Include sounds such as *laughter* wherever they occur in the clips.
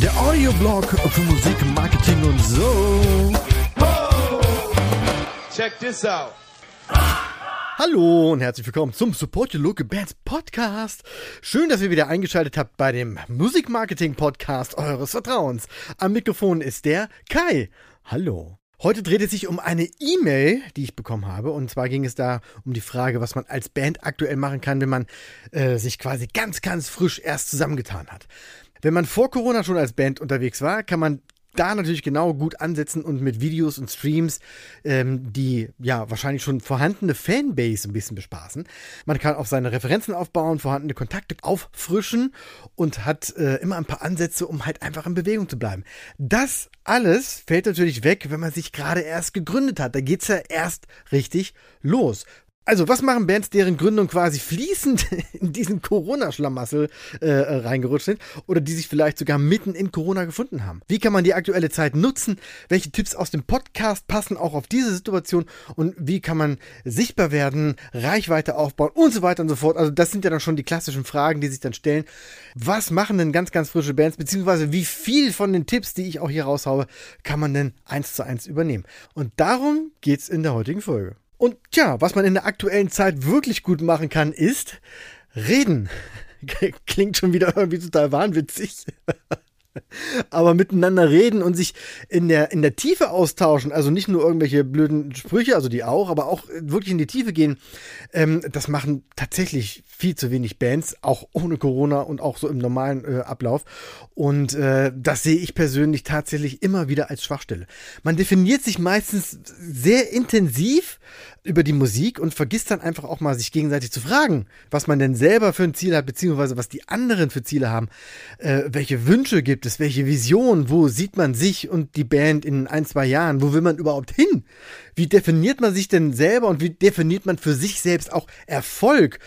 Der Audioblog für Musik, Marketing und so. Check this out. Hallo und herzlich willkommen zum Support Your Local Bands Podcast. Schön, dass ihr wieder eingeschaltet habt bei dem Musikmarketing Podcast eures Vertrauens. Am Mikrofon ist der Kai. Hallo. Heute dreht es sich um eine E-Mail, die ich bekommen habe. Und zwar ging es da um die Frage, was man als Band aktuell machen kann, wenn man äh, sich quasi ganz, ganz frisch erst zusammengetan hat. Wenn man vor Corona schon als Band unterwegs war, kann man da natürlich genau gut ansetzen und mit Videos und Streams ähm, die ja wahrscheinlich schon vorhandene Fanbase ein bisschen bespaßen. Man kann auch seine Referenzen aufbauen, vorhandene Kontakte auffrischen und hat äh, immer ein paar Ansätze, um halt einfach in Bewegung zu bleiben. Das alles fällt natürlich weg, wenn man sich gerade erst gegründet hat. Da geht's ja erst richtig los. Also, was machen Bands, deren Gründung quasi fließend *laughs* in diesen Corona-Schlamassel äh, reingerutscht sind oder die sich vielleicht sogar mitten in Corona gefunden haben? Wie kann man die aktuelle Zeit nutzen? Welche Tipps aus dem Podcast passen auch auf diese Situation? Und wie kann man sichtbar werden, Reichweite aufbauen und so weiter und so fort? Also, das sind ja dann schon die klassischen Fragen, die sich dann stellen. Was machen denn ganz, ganz frische Bands? Beziehungsweise, wie viel von den Tipps, die ich auch hier raushaue, kann man denn eins zu eins übernehmen? Und darum geht's in der heutigen Folge. Und tja, was man in der aktuellen Zeit wirklich gut machen kann, ist reden. *laughs* Klingt schon wieder irgendwie total wahnwitzig. *laughs* Aber miteinander reden und sich in der, in der Tiefe austauschen, also nicht nur irgendwelche blöden Sprüche, also die auch, aber auch wirklich in die Tiefe gehen, ähm, das machen tatsächlich viel zu wenig Bands, auch ohne Corona und auch so im normalen äh, Ablauf. Und äh, das sehe ich persönlich tatsächlich immer wieder als Schwachstelle. Man definiert sich meistens sehr intensiv über die Musik und vergisst dann einfach auch mal sich gegenseitig zu fragen, was man denn selber für ein Ziel hat, beziehungsweise was die anderen für Ziele haben, äh, welche Wünsche gibt es, welche Vision, wo sieht man sich und die Band in ein, zwei Jahren, wo will man überhaupt hin? Wie definiert man sich denn selber und wie definiert man für sich selbst auch Erfolg,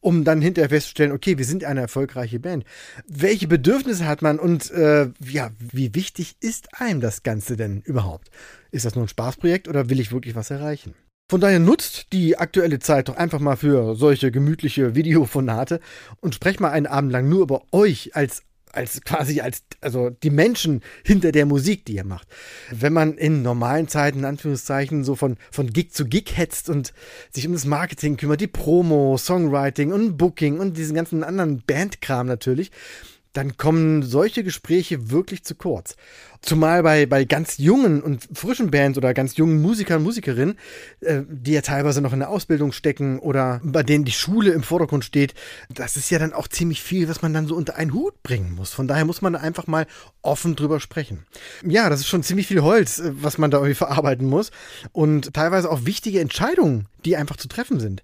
um dann hinterher festzustellen, okay, wir sind eine erfolgreiche Band. Welche Bedürfnisse hat man und äh, ja, wie wichtig ist einem das Ganze denn überhaupt? Ist das nur ein Spaßprojekt oder will ich wirklich was erreichen? Von daher nutzt die aktuelle Zeit doch einfach mal für solche gemütliche Videofonate und sprecht mal einen Abend lang nur über euch als als quasi als also die Menschen hinter der Musik, die ihr macht. Wenn man in normalen Zeiten in Anführungszeichen so von von Gig zu Gig hetzt und sich um das Marketing kümmert, die Promo, Songwriting und Booking und diesen ganzen anderen Bandkram natürlich, dann kommen solche Gespräche wirklich zu kurz. Zumal bei, bei ganz jungen und frischen Bands oder ganz jungen Musikern Musikerinnen, äh, die ja teilweise noch in der Ausbildung stecken oder bei denen die Schule im Vordergrund steht, das ist ja dann auch ziemlich viel, was man dann so unter einen Hut bringen muss. Von daher muss man einfach mal offen drüber sprechen. Ja, das ist schon ziemlich viel Holz, äh, was man da irgendwie *laughs* verarbeiten muss und teilweise auch wichtige Entscheidungen, die einfach zu treffen sind.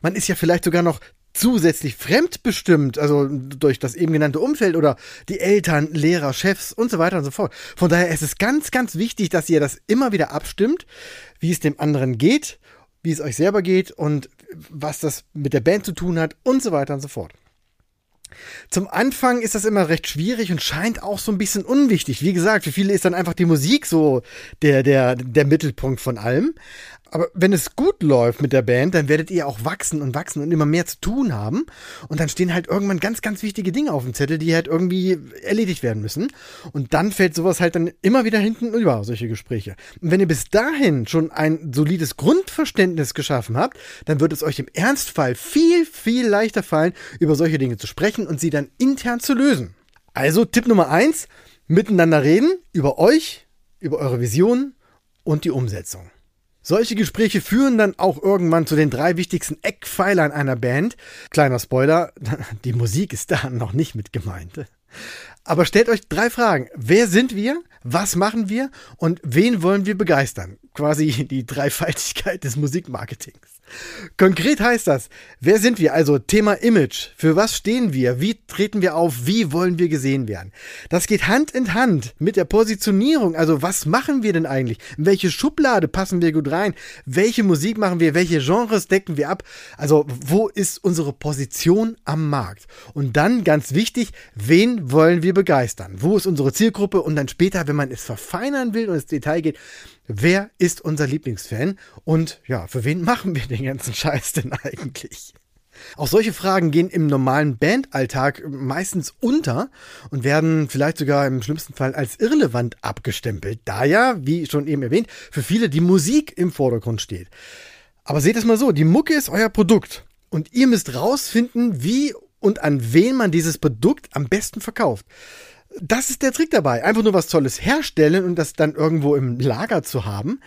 Man ist ja vielleicht sogar noch zusätzlich fremdbestimmt, also durch das eben genannte Umfeld oder die Eltern, Lehrer, Chefs und so weiter und so fort. Von daher ist es ganz, ganz wichtig, dass ihr das immer wieder abstimmt, wie es dem anderen geht, wie es euch selber geht und was das mit der Band zu tun hat und so weiter und so fort. Zum Anfang ist das immer recht schwierig und scheint auch so ein bisschen unwichtig. Wie gesagt, für viele ist dann einfach die Musik so der, der, der Mittelpunkt von allem. Aber wenn es gut läuft mit der Band, dann werdet ihr auch wachsen und wachsen und immer mehr zu tun haben. Und dann stehen halt irgendwann ganz, ganz wichtige Dinge auf dem Zettel, die halt irgendwie erledigt werden müssen. Und dann fällt sowas halt dann immer wieder hinten über, solche Gespräche. Und wenn ihr bis dahin schon ein solides Grundverständnis geschaffen habt, dann wird es euch im Ernstfall viel, viel leichter fallen, über solche Dinge zu sprechen und sie dann intern zu lösen. Also Tipp Nummer eins, miteinander reden über euch, über eure Vision und die Umsetzung. Solche Gespräche führen dann auch irgendwann zu den drei wichtigsten Eckpfeilern einer Band. Kleiner Spoiler, *laughs* die Musik ist da noch nicht mit gemeint. Aber stellt euch drei Fragen. Wer sind wir? Was machen wir? Und wen wollen wir begeistern? Quasi die Dreifaltigkeit des Musikmarketings. Konkret heißt das, wer sind wir? Also Thema Image. Für was stehen wir? Wie treten wir auf? Wie wollen wir gesehen werden? Das geht Hand in Hand mit der Positionierung. Also was machen wir denn eigentlich? In welche Schublade passen wir gut rein? Welche Musik machen wir? Welche Genres decken wir ab? Also wo ist unsere Position am Markt? Und dann ganz wichtig, wen wollen wir begeistern? Wo ist unsere Zielgruppe? Und dann später, wenn man es verfeinern will und ins Detail geht, wer ist unser Lieblingsfan? Und ja, für wen machen wir den ganzen Scheiß denn eigentlich? Auch solche Fragen gehen im normalen Bandalltag meistens unter und werden vielleicht sogar im schlimmsten Fall als irrelevant abgestempelt, da ja, wie schon eben erwähnt, für viele die Musik im Vordergrund steht. Aber seht es mal so, die Mucke ist euer Produkt und ihr müsst rausfinden, wie und an wen man dieses Produkt am besten verkauft. Das ist der Trick dabei. Einfach nur was Tolles herstellen und das dann irgendwo im Lager zu haben.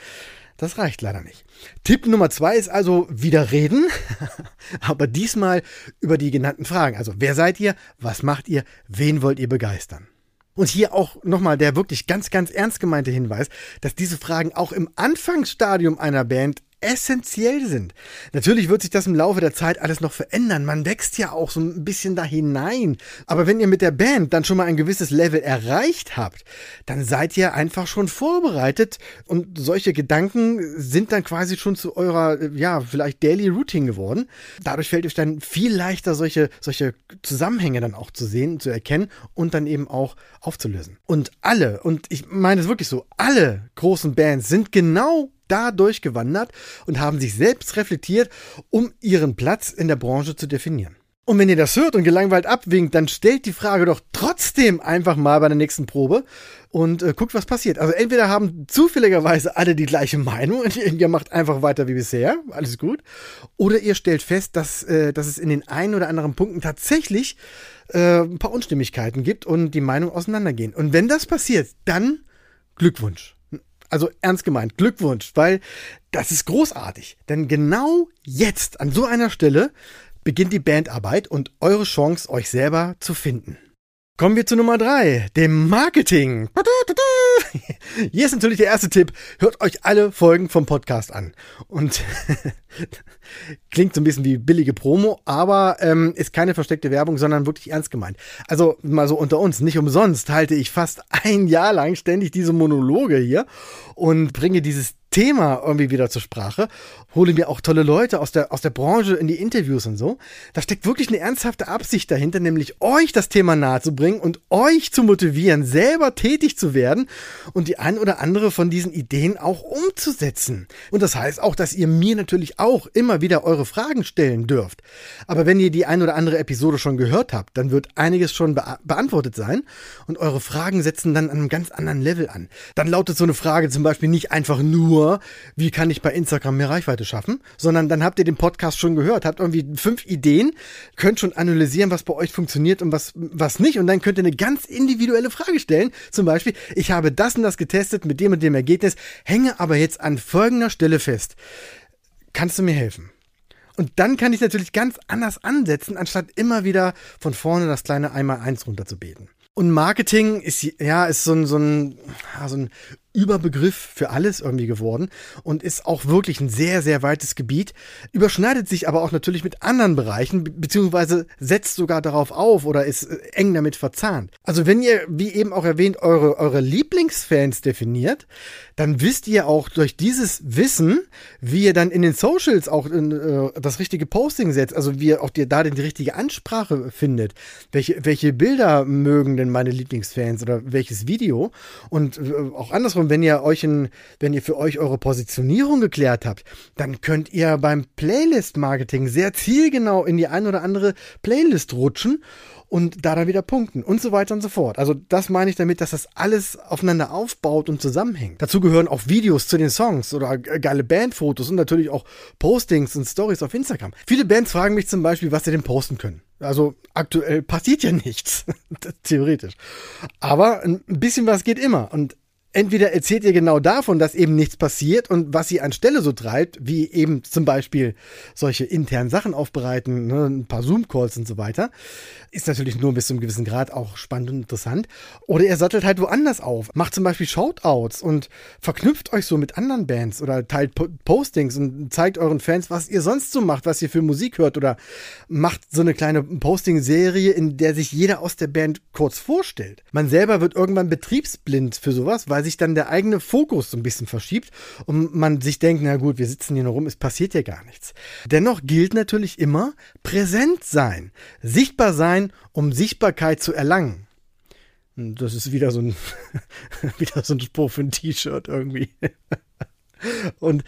Das reicht leider nicht. Tipp Nummer zwei ist also wieder reden, *laughs* aber diesmal über die genannten Fragen. Also wer seid ihr, was macht ihr, wen wollt ihr begeistern? Und hier auch nochmal der wirklich ganz, ganz ernst gemeinte Hinweis, dass diese Fragen auch im Anfangsstadium einer Band essentiell sind. Natürlich wird sich das im Laufe der Zeit alles noch verändern. Man wächst ja auch so ein bisschen da hinein. Aber wenn ihr mit der Band dann schon mal ein gewisses Level erreicht habt, dann seid ihr einfach schon vorbereitet und solche Gedanken sind dann quasi schon zu eurer, ja, vielleicht Daily Routine geworden. Dadurch fällt euch dann viel leichter, solche, solche Zusammenhänge dann auch zu sehen, zu erkennen und dann eben auch aufzulösen. Und alle, und ich meine es wirklich so, alle großen Bands sind genau da durchgewandert und haben sich selbst reflektiert, um ihren Platz in der Branche zu definieren. Und wenn ihr das hört und gelangweilt abwinkt, dann stellt die Frage doch trotzdem einfach mal bei der nächsten Probe und äh, guckt, was passiert. Also entweder haben zufälligerweise alle die gleiche Meinung und ihr macht einfach weiter wie bisher, alles gut, oder ihr stellt fest, dass, äh, dass es in den einen oder anderen Punkten tatsächlich äh, ein paar Unstimmigkeiten gibt und die Meinungen auseinandergehen. Und wenn das passiert, dann Glückwunsch. Also ernst gemeint, Glückwunsch, weil das ist großartig. Denn genau jetzt, an so einer Stelle, beginnt die Bandarbeit und eure Chance, euch selber zu finden. Kommen wir zu Nummer drei, dem Marketing. Hier ist natürlich der erste Tipp. Hört euch alle Folgen vom Podcast an. Und *laughs* klingt so ein bisschen wie billige Promo, aber ähm, ist keine versteckte Werbung, sondern wirklich ernst gemeint. Also mal so unter uns, nicht umsonst halte ich fast ein Jahr lang ständig diese Monologe hier und bringe dieses Thema irgendwie wieder zur Sprache, hole mir auch tolle Leute aus der, aus der Branche in die Interviews und so. Da steckt wirklich eine ernsthafte Absicht dahinter, nämlich euch das Thema nahezubringen und euch zu motivieren, selber tätig zu werden und die ein oder andere von diesen Ideen auch umzusetzen. Und das heißt auch, dass ihr mir natürlich auch immer wieder eure Fragen stellen dürft. Aber wenn ihr die ein oder andere Episode schon gehört habt, dann wird einiges schon be beantwortet sein und eure Fragen setzen dann an einem ganz anderen Level an. Dann lautet so eine Frage zum Beispiel nicht einfach nur, nur, wie kann ich bei Instagram mehr Reichweite schaffen, sondern dann habt ihr den Podcast schon gehört, habt irgendwie fünf Ideen, könnt schon analysieren, was bei euch funktioniert und was, was nicht. Und dann könnt ihr eine ganz individuelle Frage stellen. Zum Beispiel, ich habe das und das getestet mit dem und dem Ergebnis, hänge aber jetzt an folgender Stelle fest. Kannst du mir helfen? Und dann kann ich natürlich ganz anders ansetzen, anstatt immer wieder von vorne das kleine Einmal-Eins runterzubeten. Und Marketing ist, ja, ist so ein, so ein, so ein Überbegriff für alles irgendwie geworden und ist auch wirklich ein sehr, sehr weites Gebiet, überschneidet sich aber auch natürlich mit anderen Bereichen, beziehungsweise setzt sogar darauf auf oder ist äh, eng damit verzahnt. Also wenn ihr, wie eben auch erwähnt, eure, eure Lieblingsfans definiert, dann wisst ihr auch durch dieses Wissen, wie ihr dann in den Socials auch in, äh, das richtige Posting setzt, also wie ihr auch da die richtige Ansprache findet. Welche, welche Bilder mögen denn meine Lieblingsfans oder welches Video? Und äh, auch andersrum, und wenn ihr euch in, wenn ihr für euch eure Positionierung geklärt habt, dann könnt ihr beim Playlist-Marketing sehr zielgenau in die ein oder andere Playlist rutschen und da dann wieder punkten und so weiter und so fort. Also das meine ich damit, dass das alles aufeinander aufbaut und zusammenhängt. Dazu gehören auch Videos zu den Songs oder geile Bandfotos und natürlich auch Postings und Stories auf Instagram. Viele Bands fragen mich zum Beispiel, was sie denn posten können. Also aktuell passiert ja *laughs* nichts, *laughs* theoretisch. Aber ein bisschen was geht immer. Und entweder erzählt ihr genau davon, dass eben nichts passiert und was sie anstelle so treibt, wie eben zum Beispiel solche internen Sachen aufbereiten, ne, ein paar Zoom-Calls und so weiter, ist natürlich nur bis zu einem gewissen Grad auch spannend und interessant. Oder ihr sattelt halt woanders auf, macht zum Beispiel Shoutouts und verknüpft euch so mit anderen Bands oder teilt Postings und zeigt euren Fans, was ihr sonst so macht, was ihr für Musik hört oder macht so eine kleine Posting-Serie, in der sich jeder aus der Band kurz vorstellt. Man selber wird irgendwann betriebsblind für sowas, weil sich dann der eigene Fokus so ein bisschen verschiebt und man sich denkt, na gut, wir sitzen hier nur rum, es passiert ja gar nichts. Dennoch gilt natürlich immer präsent sein, sichtbar sein, um Sichtbarkeit zu erlangen. Das ist wieder so ein, *laughs* wieder so ein Spruch für ein T-Shirt irgendwie. *laughs* und,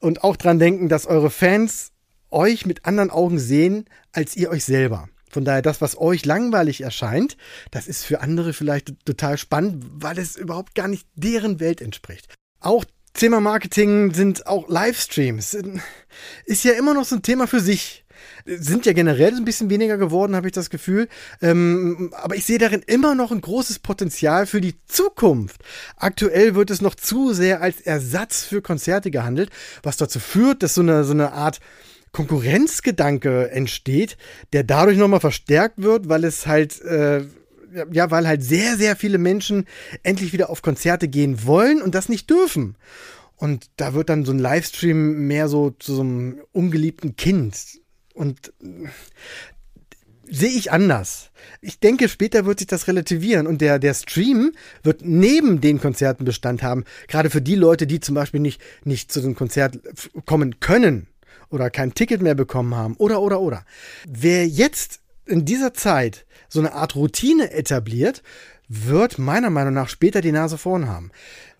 und auch dran denken, dass eure Fans euch mit anderen Augen sehen, als ihr euch selber. Von daher, das, was euch langweilig erscheint, das ist für andere vielleicht total spannend, weil es überhaupt gar nicht deren Welt entspricht. Auch Thema Marketing sind auch Livestreams. Ist ja immer noch so ein Thema für sich. Sind ja generell ein bisschen weniger geworden, habe ich das Gefühl. Ähm, aber ich sehe darin immer noch ein großes Potenzial für die Zukunft. Aktuell wird es noch zu sehr als Ersatz für Konzerte gehandelt, was dazu führt, dass so eine, so eine Art Konkurrenzgedanke entsteht, der dadurch nochmal verstärkt wird, weil es halt, äh, ja, weil halt sehr, sehr viele Menschen endlich wieder auf Konzerte gehen wollen und das nicht dürfen. Und da wird dann so ein Livestream mehr so zu so einem ungeliebten Kind. Und äh, sehe ich anders. Ich denke, später wird sich das relativieren und der, der Stream wird neben den Konzerten Bestand haben. Gerade für die Leute, die zum Beispiel nicht, nicht zu dem Konzert kommen können oder kein Ticket mehr bekommen haben oder, oder, oder. Wer jetzt in dieser Zeit so eine Art Routine etabliert, wird meiner Meinung nach später die Nase vorn haben.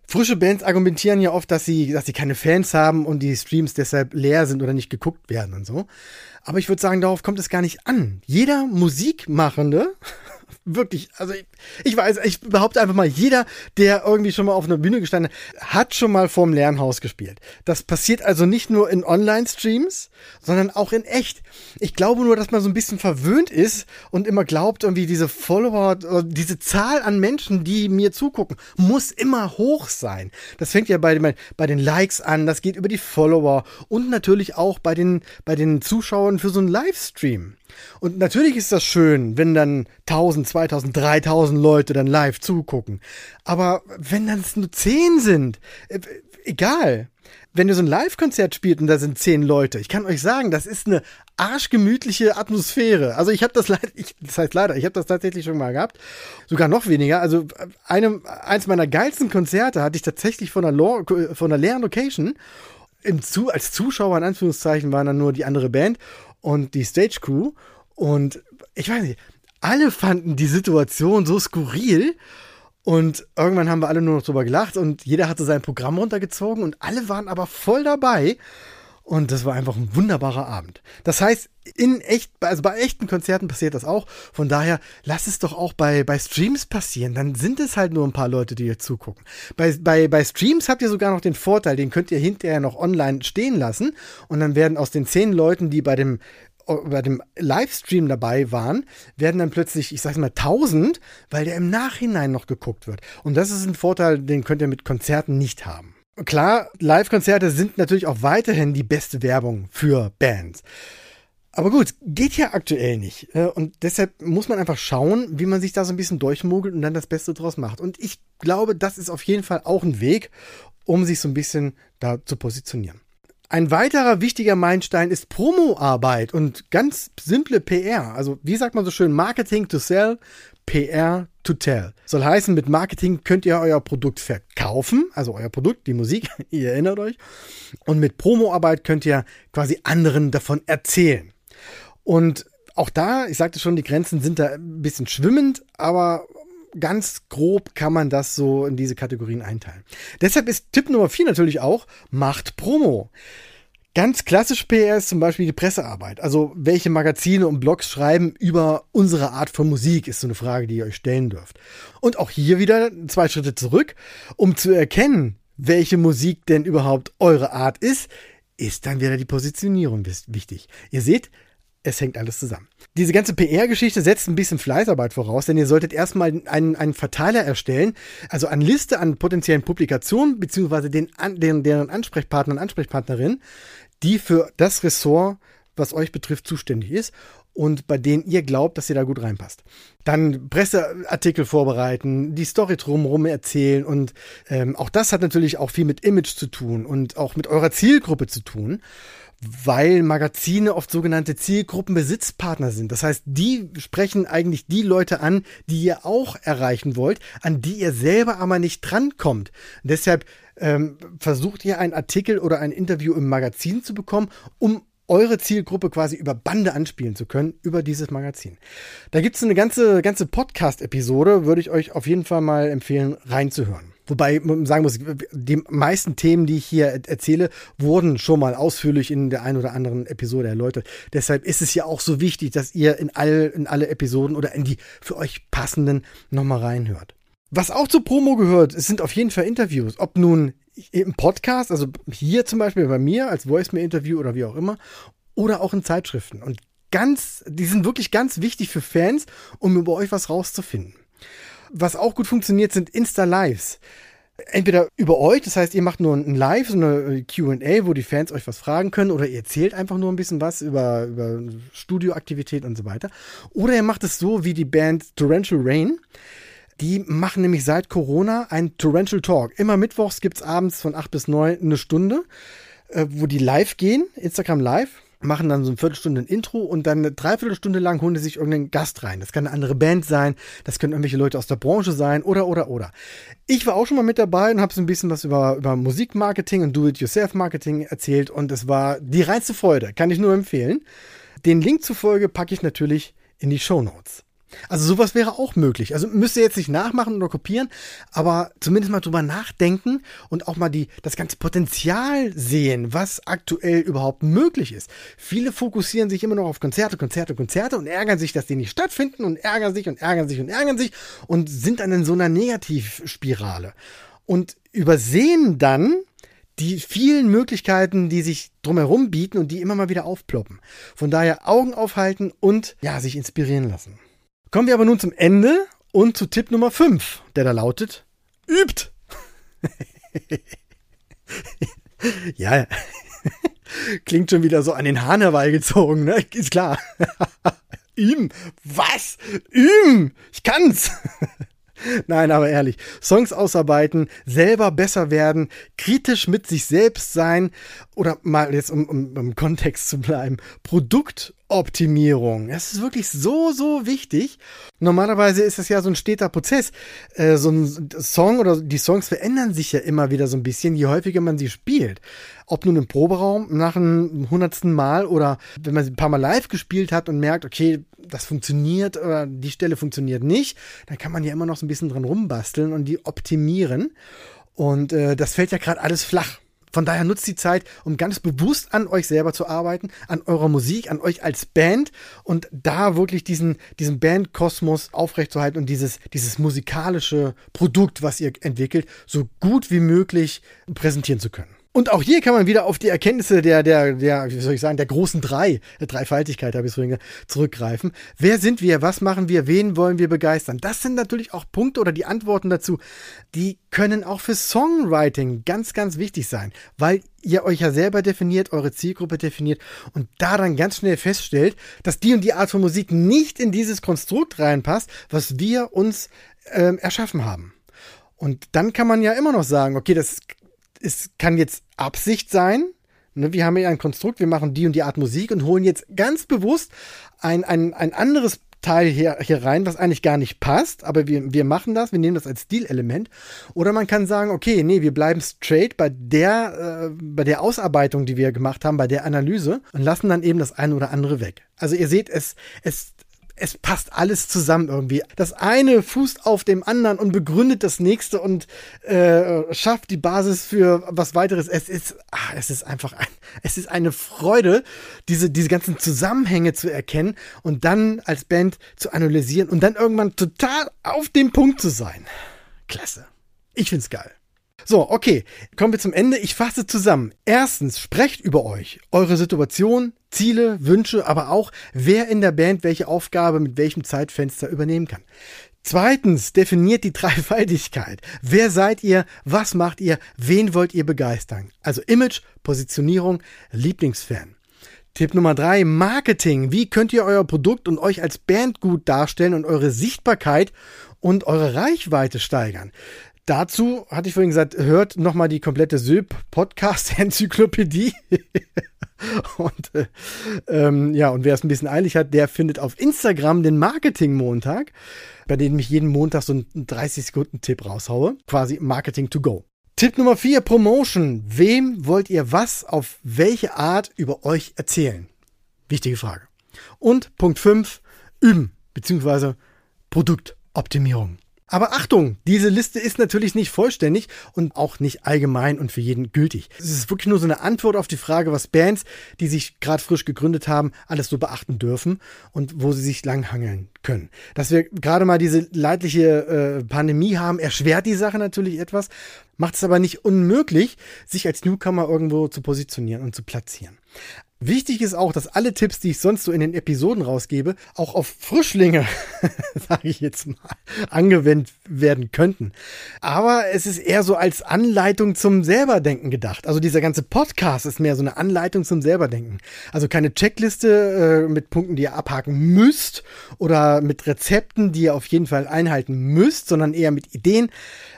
Frische Bands argumentieren ja oft, dass sie, dass sie keine Fans haben und die Streams deshalb leer sind oder nicht geguckt werden und so. Aber ich würde sagen, darauf kommt es gar nicht an. Jeder Musikmachende wirklich, also ich, ich weiß, ich behaupte einfach mal, jeder, der irgendwie schon mal auf einer Bühne gestanden hat, hat schon mal vorm Lernhaus gespielt. Das passiert also nicht nur in Online-Streams, sondern auch in echt. Ich glaube nur, dass man so ein bisschen verwöhnt ist und immer glaubt, irgendwie diese Follower, diese Zahl an Menschen, die mir zugucken, muss immer hoch sein. Das fängt ja bei, bei den Likes an, das geht über die Follower und natürlich auch bei den, bei den Zuschauern für so einen Livestream. Und natürlich ist das schön, wenn dann 1000, 2000, 3000 Leute dann live zugucken. Aber wenn dann es nur 10 sind, äh, egal. Wenn ihr so ein Live-Konzert spielt und da sind 10 Leute, ich kann euch sagen, das ist eine arschgemütliche Atmosphäre. Also ich habe das leider, das heißt leider, ich habe das tatsächlich schon mal gehabt. Sogar noch weniger. Also einem, eins meiner geilsten Konzerte hatte ich tatsächlich von einer, von einer leeren Location. Zu, als Zuschauer in Anführungszeichen waren dann nur die andere Band und die Stage Crew. Und ich weiß nicht, alle fanden die Situation so skurril. Und irgendwann haben wir alle nur noch drüber gelacht und jeder hatte sein Programm runtergezogen und alle waren aber voll dabei. Und das war einfach ein wunderbarer Abend. Das heißt, in echt, also bei echten Konzerten passiert das auch. Von daher, lass es doch auch bei, bei Streams passieren. Dann sind es halt nur ein paar Leute, die ihr zugucken. Bei, bei, bei Streams habt ihr sogar noch den Vorteil, den könnt ihr hinterher noch online stehen lassen. Und dann werden aus den zehn Leuten, die bei dem bei dem Livestream dabei waren, werden dann plötzlich, ich sag's mal, 1000, weil der im Nachhinein noch geguckt wird. Und das ist ein Vorteil, den könnt ihr mit Konzerten nicht haben. Klar, Live-Konzerte sind natürlich auch weiterhin die beste Werbung für Bands. Aber gut, geht ja aktuell nicht. Äh, und deshalb muss man einfach schauen, wie man sich da so ein bisschen durchmogelt und dann das Beste draus macht. Und ich glaube, das ist auf jeden Fall auch ein Weg, um sich so ein bisschen da zu positionieren. Ein weiterer wichtiger Meilenstein ist Promo-Arbeit und ganz simple PR. Also, wie sagt man so schön, Marketing to sell, PR to tell. Soll heißen, mit Marketing könnt ihr euer Produkt verkaufen, also euer Produkt, die Musik, *laughs* ihr erinnert euch. Und mit Promo-Arbeit könnt ihr quasi anderen davon erzählen. Und auch da, ich sagte schon, die Grenzen sind da ein bisschen schwimmend, aber ganz grob kann man das so in diese Kategorien einteilen. Deshalb ist Tipp Nummer 4 natürlich auch, macht Promo. Ganz klassisch PR ist zum Beispiel die Pressearbeit. Also welche Magazine und Blogs schreiben über unsere Art von Musik, ist so eine Frage, die ihr euch stellen dürft. Und auch hier wieder zwei Schritte zurück, um zu erkennen, welche Musik denn überhaupt eure Art ist, ist dann wieder die Positionierung wichtig. Ihr seht, es hängt alles zusammen. Diese ganze PR-Geschichte setzt ein bisschen Fleißarbeit voraus, denn ihr solltet erstmal einen, einen Verteiler erstellen, also eine Liste an potenziellen Publikationen, beziehungsweise den, den, deren Ansprechpartner und Ansprechpartnerin, die für das Ressort, was euch betrifft, zuständig ist und bei denen ihr glaubt, dass ihr da gut reinpasst. Dann Presseartikel vorbereiten, die Story drumherum erzählen und ähm, auch das hat natürlich auch viel mit Image zu tun und auch mit eurer Zielgruppe zu tun weil Magazine oft sogenannte Zielgruppenbesitzpartner sind. Das heißt, die sprechen eigentlich die Leute an, die ihr auch erreichen wollt, an die ihr selber aber nicht drankommt. deshalb ähm, versucht ihr einen Artikel oder ein Interview im Magazin zu bekommen, um eure Zielgruppe quasi über Bande anspielen zu können, über dieses Magazin. Da gibt es eine ganze, ganze Podcast-Episode, würde ich euch auf jeden Fall mal empfehlen, reinzuhören. Wobei man sagen muss, die meisten Themen, die ich hier erzähle, wurden schon mal ausführlich in der einen oder anderen Episode erläutert. Deshalb ist es ja auch so wichtig, dass ihr in, all, in alle Episoden oder in die für euch passenden nochmal reinhört. Was auch zur Promo gehört, es sind auf jeden Fall Interviews. Ob nun im Podcast, also hier zum Beispiel bei mir als Voicemail-Interview oder wie auch immer, oder auch in Zeitschriften. Und ganz, die sind wirklich ganz wichtig für Fans, um über euch was rauszufinden. Was auch gut funktioniert, sind Insta-Lives. Entweder über euch, das heißt, ihr macht nur ein Live, so eine QA, wo die Fans euch was fragen können, oder ihr erzählt einfach nur ein bisschen was über, über Studioaktivität und so weiter. Oder ihr macht es so wie die Band Torrential Rain. Die machen nämlich seit Corona ein Torrential Talk. Immer mittwochs gibt es abends von 8 bis 9 eine Stunde, äh, wo die live gehen, Instagram live machen dann so eine Viertelstunde ein Intro und dann eine Dreiviertelstunde lang holen die sich irgendeinen Gast rein. Das kann eine andere Band sein, das können irgendwelche Leute aus der Branche sein oder, oder, oder. Ich war auch schon mal mit dabei und habe so ein bisschen was über, über Musikmarketing und Do-it-yourself-Marketing erzählt und es war die reinste Freude, kann ich nur empfehlen. Den Link zur Folge packe ich natürlich in die Show Notes. Also sowas wäre auch möglich. Also müsst ihr jetzt nicht nachmachen oder kopieren, aber zumindest mal drüber nachdenken und auch mal die, das ganze Potenzial sehen, was aktuell überhaupt möglich ist. Viele fokussieren sich immer noch auf Konzerte, Konzerte, Konzerte und ärgern sich, dass die nicht stattfinden und ärgern sich und ärgern sich und ärgern sich und sind dann in so einer Negativspirale und übersehen dann, die vielen Möglichkeiten, die sich drumherum bieten und die immer mal wieder aufploppen. Von daher Augen aufhalten und ja, sich inspirieren lassen. Kommen wir aber nun zum Ende und zu Tipp Nummer 5, der da lautet, übt. *laughs* ja, *laughs* klingt schon wieder so an den Hahn herbeigezogen, ne? Ist klar. *laughs* Üben. Was? Üben. Ich kann's. Nein, aber ehrlich, Songs ausarbeiten, selber besser werden, kritisch mit sich selbst sein oder mal jetzt um, um, um Kontext zu bleiben, Produktoptimierung. Das ist wirklich so, so wichtig. Normalerweise ist es ja so ein steter Prozess. Äh, so ein Song oder die Songs verändern sich ja immer wieder so ein bisschen, je häufiger man sie spielt. Ob nun im Proberaum nach einem hundertsten Mal oder wenn man sie ein paar Mal live gespielt hat und merkt, okay, das funktioniert oder die Stelle funktioniert nicht, dann kann man ja immer noch so ein bisschen dran rumbasteln und die optimieren. Und äh, das fällt ja gerade alles flach. Von daher nutzt die Zeit, um ganz bewusst an euch selber zu arbeiten, an eurer Musik, an euch als Band und da wirklich diesen, diesen Bandkosmos aufrechtzuerhalten und dieses, dieses musikalische Produkt, was ihr entwickelt, so gut wie möglich präsentieren zu können. Und auch hier kann man wieder auf die Erkenntnisse der, der, der, wie soll ich sagen, der großen drei, der Dreifaltigkeit habe ich vorhin zurückgreifen. Wer sind wir? Was machen wir? Wen wollen wir begeistern? Das sind natürlich auch Punkte oder die Antworten dazu, die können auch für Songwriting ganz, ganz wichtig sein, weil ihr euch ja selber definiert, eure Zielgruppe definiert und da dann ganz schnell feststellt, dass die und die Art von Musik nicht in dieses Konstrukt reinpasst, was wir uns ähm, erschaffen haben. Und dann kann man ja immer noch sagen, okay, das es kann jetzt Absicht sein. Ne, wir haben ja ein Konstrukt, wir machen die und die Art Musik und holen jetzt ganz bewusst ein, ein, ein anderes Teil hier, hier rein, was eigentlich gar nicht passt, aber wir, wir machen das, wir nehmen das als Stilelement. Oder man kann sagen, okay, nee, wir bleiben straight bei der, äh, bei der Ausarbeitung, die wir gemacht haben, bei der Analyse und lassen dann eben das eine oder andere weg. Also ihr seht, es, es es passt alles zusammen irgendwie. Das eine fußt auf dem anderen und begründet das nächste und äh, schafft die Basis für was weiteres. Es ist, ach, es ist einfach ein, es ist eine Freude, diese, diese ganzen Zusammenhänge zu erkennen und dann als Band zu analysieren und dann irgendwann total auf dem Punkt zu sein. Klasse. Ich find's geil. So, okay, kommen wir zum Ende. Ich fasse zusammen. Erstens, sprecht über euch, eure Situation, Ziele, Wünsche, aber auch, wer in der Band welche Aufgabe mit welchem Zeitfenster übernehmen kann. Zweitens, definiert die *laughs* Dreifaltigkeit. Wer seid ihr? Was macht ihr? Wen wollt ihr begeistern? Also Image, Positionierung, Lieblingsfan. Tipp Nummer drei, Marketing. Wie könnt ihr euer Produkt und euch als Band gut darstellen und eure Sichtbarkeit und eure Reichweite steigern? Dazu hatte ich vorhin gesagt, hört nochmal die komplette SÖP-Podcast-Enzyklopädie. *laughs* und äh, ähm, ja, und wer es ein bisschen eilig hat, der findet auf Instagram den Marketing-Montag, bei dem ich jeden Montag so einen 30-Sekunden-Tipp raushaue. Quasi Marketing to go. Tipp Nummer 4, Promotion. Wem wollt ihr was auf welche Art über euch erzählen? Wichtige Frage. Und Punkt 5, üben, beziehungsweise Produktoptimierung. Aber Achtung, diese Liste ist natürlich nicht vollständig und auch nicht allgemein und für jeden gültig. Es ist wirklich nur so eine Antwort auf die Frage, was Bands, die sich gerade frisch gegründet haben, alles so beachten dürfen und wo sie sich langhangeln können. Dass wir gerade mal diese leidliche äh, Pandemie haben, erschwert die Sache natürlich etwas, macht es aber nicht unmöglich, sich als Newcomer irgendwo zu positionieren und zu platzieren. Wichtig ist auch, dass alle Tipps, die ich sonst so in den Episoden rausgebe, auch auf Frischlinge, *laughs* sage ich jetzt mal, angewendet werden könnten. Aber es ist eher so als Anleitung zum Selberdenken gedacht. Also dieser ganze Podcast ist mehr so eine Anleitung zum Selberdenken. Also keine Checkliste äh, mit Punkten, die ihr abhaken müsst oder mit Rezepten, die ihr auf jeden Fall einhalten müsst, sondern eher mit Ideen,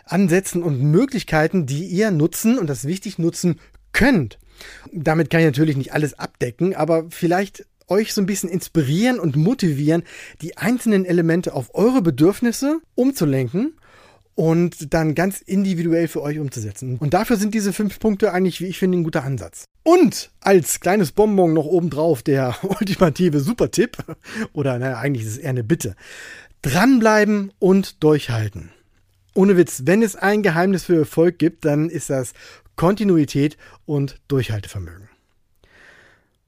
Ansätzen und Möglichkeiten, die ihr nutzen und das wichtig nutzen könnt. Damit kann ich natürlich nicht alles abdecken, aber vielleicht euch so ein bisschen inspirieren und motivieren, die einzelnen Elemente auf eure Bedürfnisse umzulenken und dann ganz individuell für euch umzusetzen. Und dafür sind diese fünf Punkte eigentlich, wie ich finde, ein guter Ansatz. Und als kleines Bonbon noch obendrauf der *laughs* ultimative Supertipp, oder naja, eigentlich ist es eher eine Bitte. Dranbleiben und durchhalten. Ohne Witz, wenn es ein Geheimnis für Erfolg gibt, dann ist das Kontinuität und Durchhaltevermögen.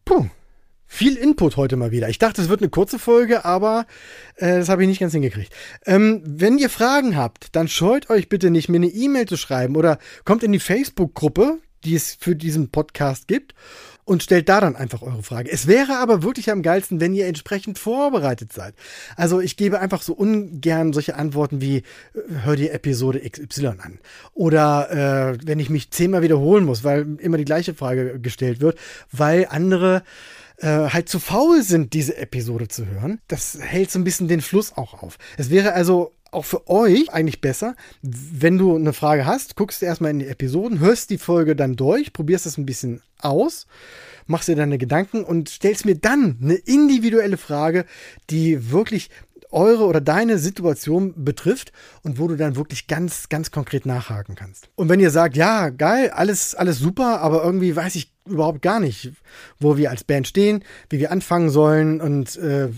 Puh, viel Input heute mal wieder. Ich dachte, es wird eine kurze Folge, aber äh, das habe ich nicht ganz hingekriegt. Ähm, wenn ihr Fragen habt, dann scheut euch bitte nicht, mir eine E-Mail zu schreiben oder kommt in die Facebook-Gruppe, die es für diesen Podcast gibt und stellt da dann einfach eure Frage. Es wäre aber wirklich am geilsten, wenn ihr entsprechend vorbereitet seid. Also ich gebe einfach so ungern solche Antworten wie, äh, hör dir Episode XY an. Oder äh, wenn ich mich zehnmal wiederholen muss, weil immer die gleiche Frage gestellt wird, weil andere äh, halt zu faul sind, diese Episode zu hören. Das hält so ein bisschen den Fluss auch auf. Es wäre also auch für euch eigentlich besser, wenn du eine Frage hast, guckst du erstmal in die Episoden, hörst die Folge dann durch, probierst das ein bisschen aus, machst dir deine Gedanken und stellst mir dann eine individuelle Frage, die wirklich eure oder deine Situation betrifft und wo du dann wirklich ganz, ganz konkret nachhaken kannst. Und wenn ihr sagt, ja, geil, alles, alles super, aber irgendwie weiß ich überhaupt gar nicht, wo wir als Band stehen, wie wir anfangen sollen und äh,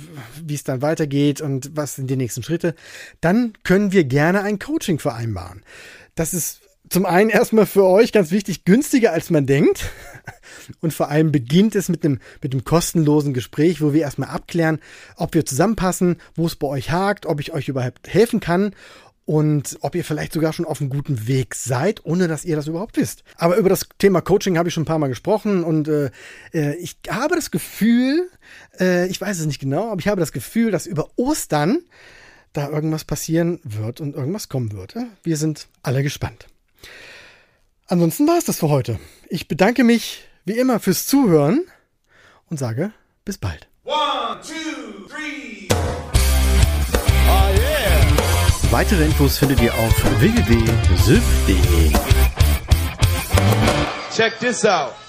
wie es dann weitergeht und was sind die nächsten Schritte, dann können wir gerne ein Coaching vereinbaren. Das ist zum einen erstmal für euch ganz wichtig, günstiger als man denkt. *laughs* Und vor allem beginnt es mit einem, mit einem kostenlosen Gespräch, wo wir erstmal abklären, ob wir zusammenpassen, wo es bei euch hakt, ob ich euch überhaupt helfen kann und ob ihr vielleicht sogar schon auf einem guten Weg seid, ohne dass ihr das überhaupt wisst. Aber über das Thema Coaching habe ich schon ein paar Mal gesprochen und äh, äh ich habe das Gefühl, äh, ich weiß es nicht genau, aber ich habe das Gefühl, dass über Ostern da irgendwas passieren wird und irgendwas kommen wird. Wir sind alle gespannt. Ansonsten war es das für heute. Ich bedanke mich wie immer fürs Zuhören und sage bis bald. One, two, three. Oh yeah. Weitere Infos findet ihr auf www.syf.de. Check this out.